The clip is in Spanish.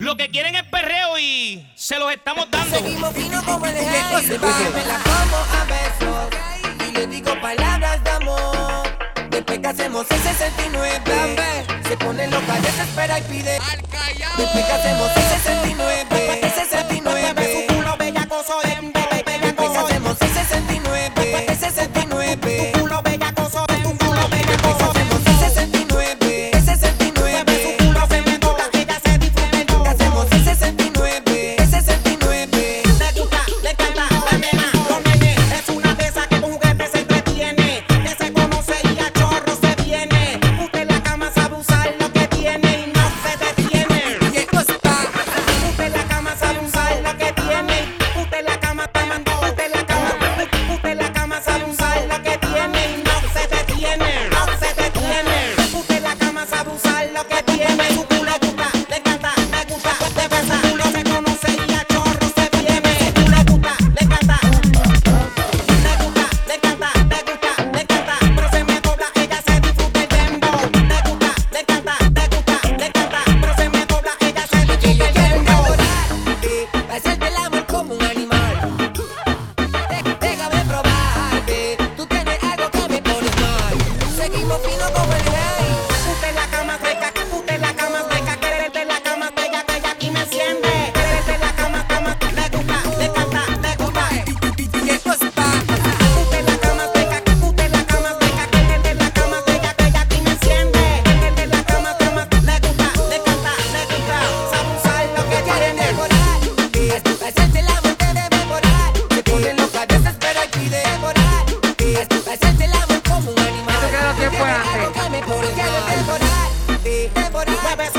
Lo que quieren es perreo y se los estamos dando. Seguimos fino como el ejército. Se va, me la como a besos. Y le digo palabras de amor. Después que hacemos ese 69, se pone loca, desespera y pide. Después que hacemos ese body best.